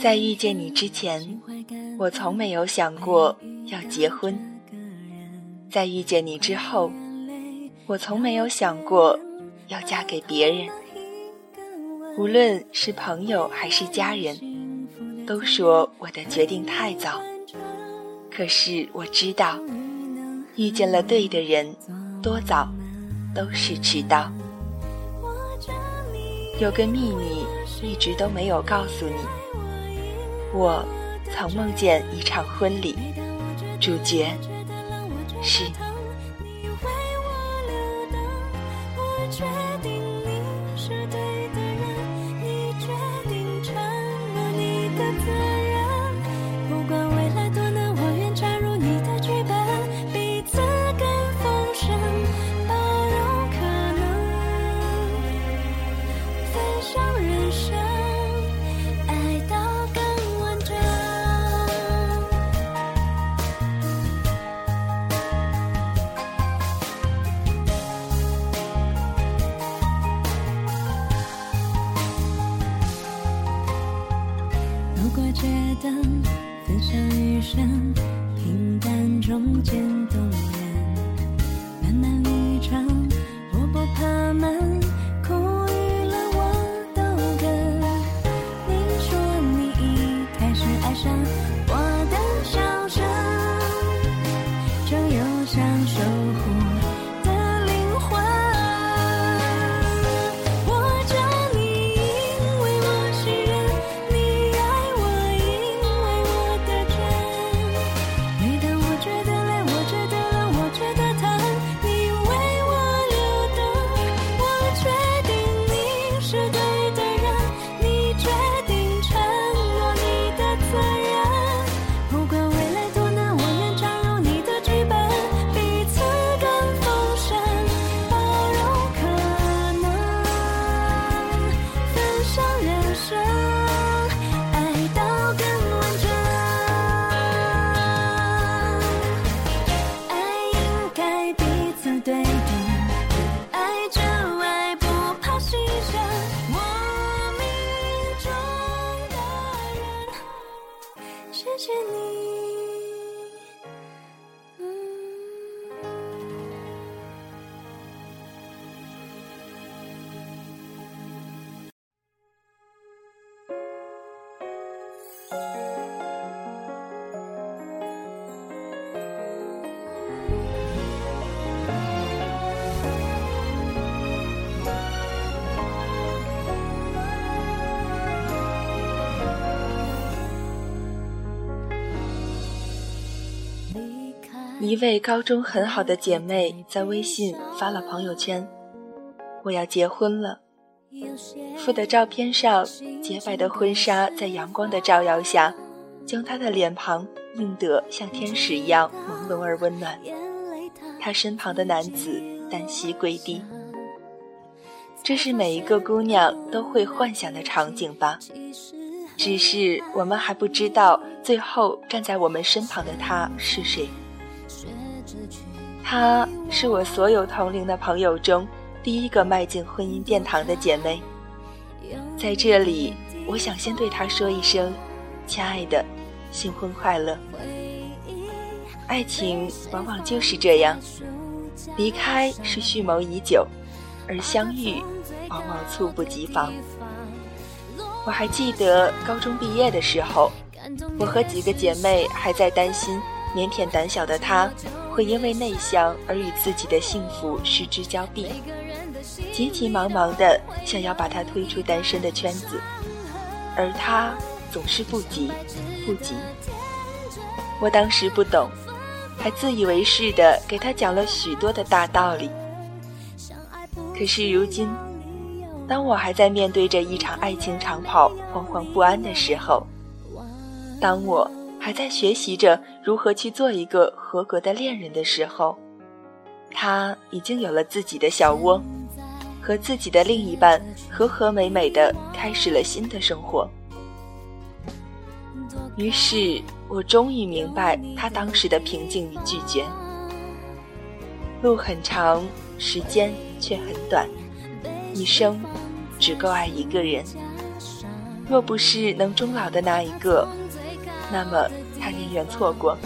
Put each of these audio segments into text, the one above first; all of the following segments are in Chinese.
在遇见你之前，我从没有想过要结婚；在遇见你之后，我从没有想过要嫁给别人。无论是朋友还是家人，都说我的决定太早。可是我知道，遇见了对的人，多早都是迟到。有个秘密一直都没有告诉你。我曾梦见一场婚礼，主角是你。一位高中很好的姐妹在微信发了朋友圈：“我要结婚了。”附的照片上，洁白的婚纱在阳光的照耀下，将她的脸庞映得像天使一样朦胧而温暖。她身旁的男子单膝跪地，这是每一个姑娘都会幻想的场景吧？只是我们还不知道，最后站在我们身旁的他是谁。她是我所有同龄的朋友中第一个迈进婚姻殿堂的姐妹，在这里，我想先对她说一声：“亲爱的，新婚快乐。”爱情往往就是这样，离开是蓄谋已久，而相遇往往猝不及防。我还记得高中毕业的时候，我和几个姐妹还在担心。腼腆胆小的她，会因为内向而与自己的幸福失之交臂。急急忙忙的想要把他推出单身的圈子，而他总是不急不急。我当时不懂，还自以为是的给他讲了许多的大道理。可是如今，当我还在面对着一场爱情长跑惶惶不安的时候，当我还在学习着如何去做一个合格的恋人的时候，他已经有了自己的小窝，和自己的另一半和和美美的开始了新的生活。于是我终于明白他当时的平静与拒绝。路很长，时间。却很短，一生只够爱一个人。若不是能终老的那一个，那么他宁愿错过。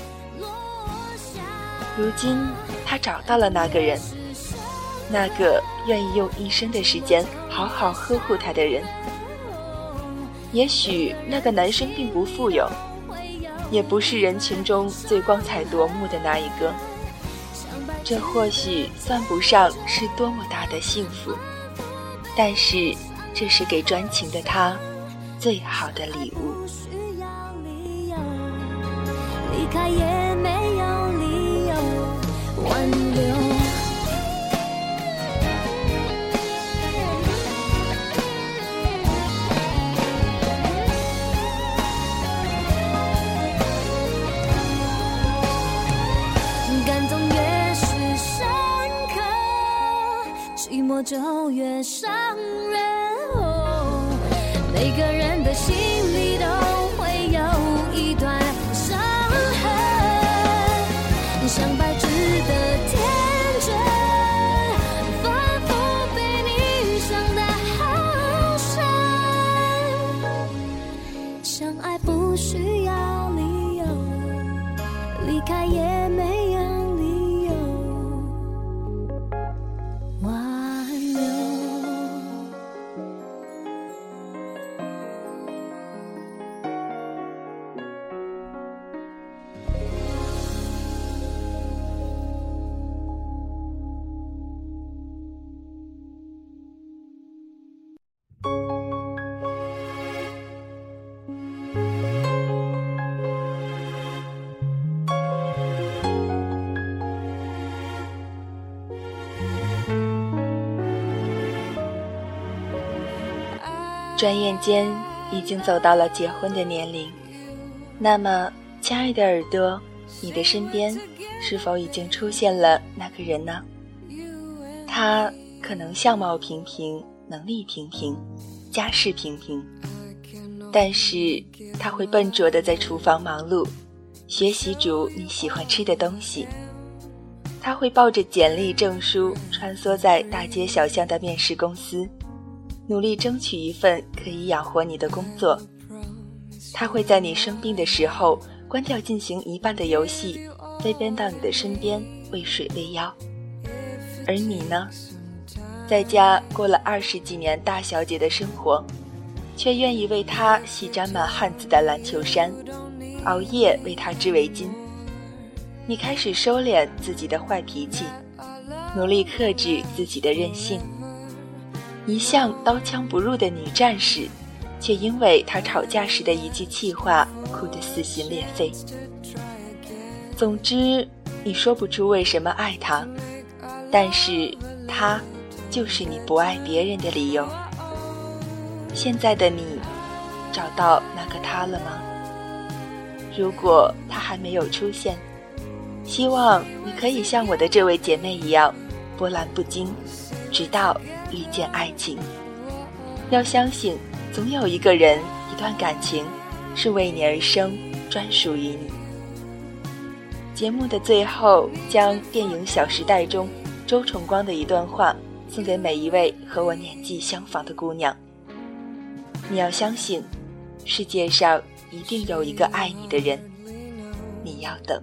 如今他找到了那个人，那个愿意用一生的时间好好呵护他的人。也许那个男生并不富有，也不是人群中最光彩夺目的那一个。这或许算不上是多么大的幸福，但是这是给专情的他最好的礼物。开也没有理由挽留。感动越是深刻，寂寞就越伤人。每个人的心里转眼间已经走到了结婚的年龄，那么，亲爱的耳朵，你的身边是否已经出现了那个人呢？他可能相貌平平，能力平平，家世平平，但是他会笨拙的在厨房忙碌，学习煮你喜欢吃的东西。他会抱着简历证书穿梭在大街小巷的面试公司。努力争取一份可以养活你的工作。他会在你生病的时候关掉进行一半的游戏，飞奔到你的身边喂水喂药。而你呢，在家过了二十几年大小姐的生活，却愿意为他洗沾满汗渍的篮球衫，熬夜为他织围巾。你开始收敛自己的坏脾气，努力克制自己的任性。一向刀枪不入的女战士，却因为她吵架时的一句气话哭得撕心裂肺。总之，你说不出为什么爱他，但是他就是你不爱别人的理由。现在的你，找到那个他了吗？如果他还没有出现，希望你可以像我的这位姐妹一样，波澜不惊，直到。遇见爱情，要相信，总有一个人，一段感情，是为你而生，专属于你。节目的最后，将电影《小时代》中周崇光的一段话送给每一位和我年纪相仿的姑娘。你要相信，世界上一定有一个爱你的人，你要等。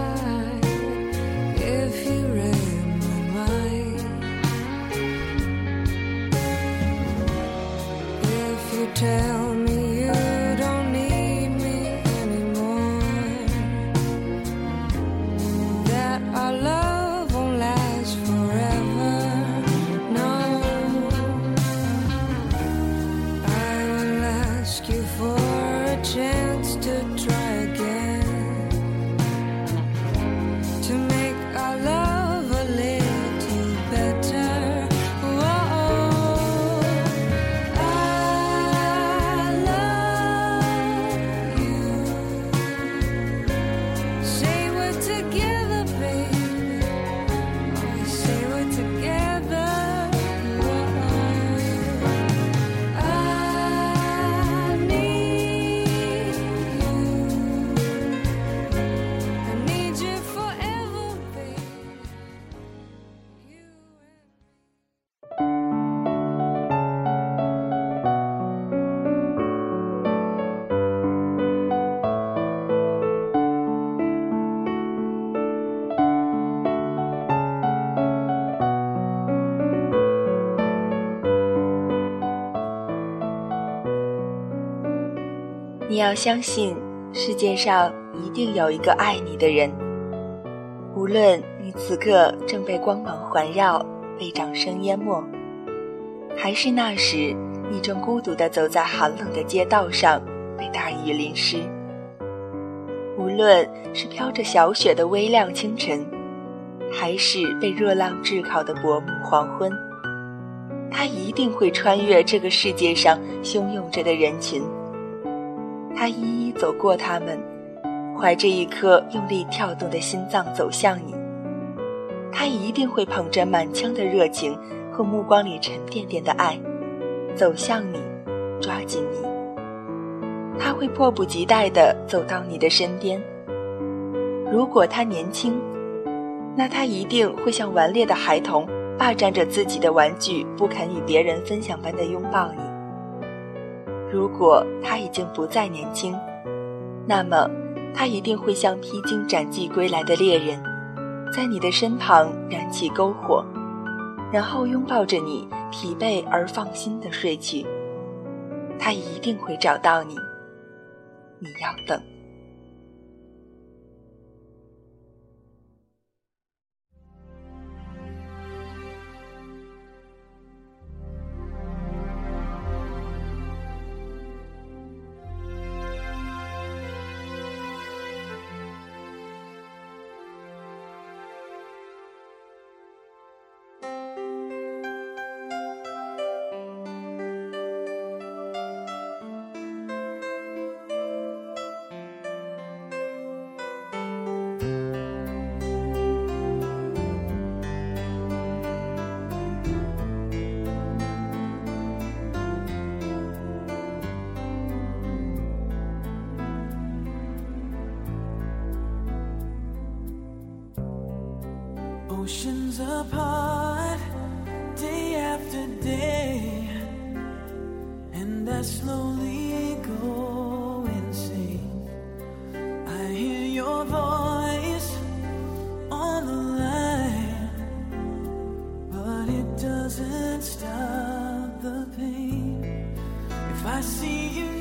你要相信，世界上一定有一个爱你的人。无论你此刻正被光芒环绕，被掌声淹没，还是那时你正孤独地走在寒冷的街道上，被大雨淋湿；无论是飘着小雪的微亮清晨，还是被热浪炙烤的薄暮黄昏，他一定会穿越这个世界上汹涌着的人群。他一一走过他们，怀着一颗用力跳动的心脏走向你。他一定会捧着满腔的热情和目光里沉甸甸的爱，走向你，抓紧你。他会迫不及待地走到你的身边。如果他年轻，那他一定会像顽劣的孩童，霸占着自己的玩具，不肯与别人分享般的拥抱你。如果他已经不再年轻，那么他一定会像披荆斩棘归来的猎人，在你的身旁燃起篝火，然后拥抱着你，疲惫而放心的睡去。他一定会找到你，你要等。I see you